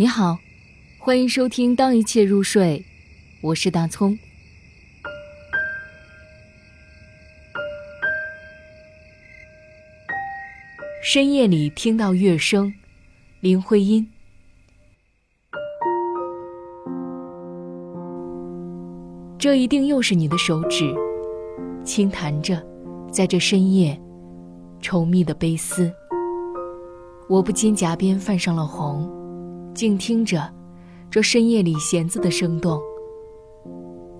你好，欢迎收听《当一切入睡》，我是大葱。深夜里听到乐声，林徽因。这一定又是你的手指，轻弹着，在这深夜，稠密的悲思。我不禁颊边泛上了红。静听着，这深夜里弦子的声动。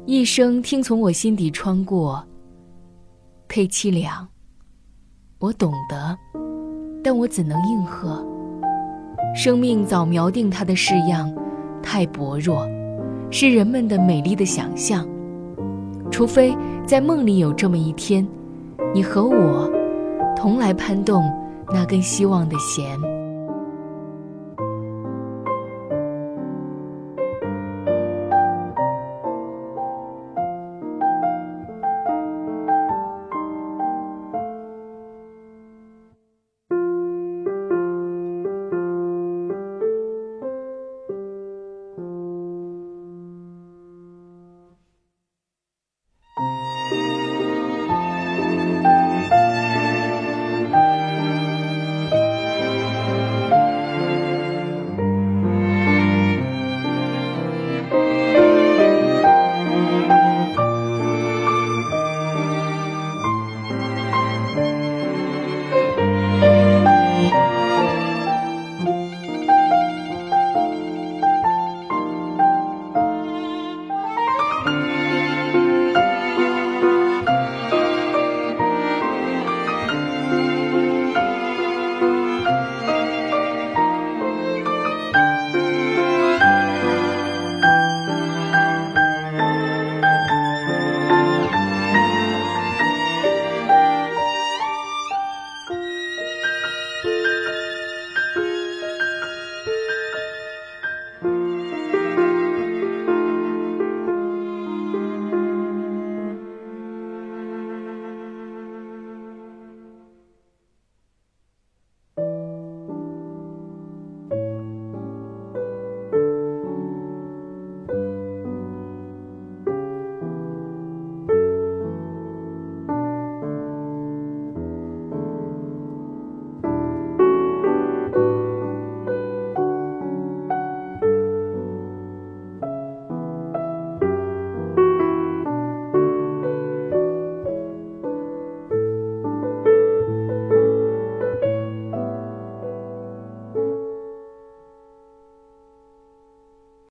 一声听从我心底穿过。忒凄凉。我懂得，但我怎能应和？生命早描定它的式样，太薄弱，是人们的美丽的想象。除非在梦里有这么一天，你和我，同来攀动那根希望的弦。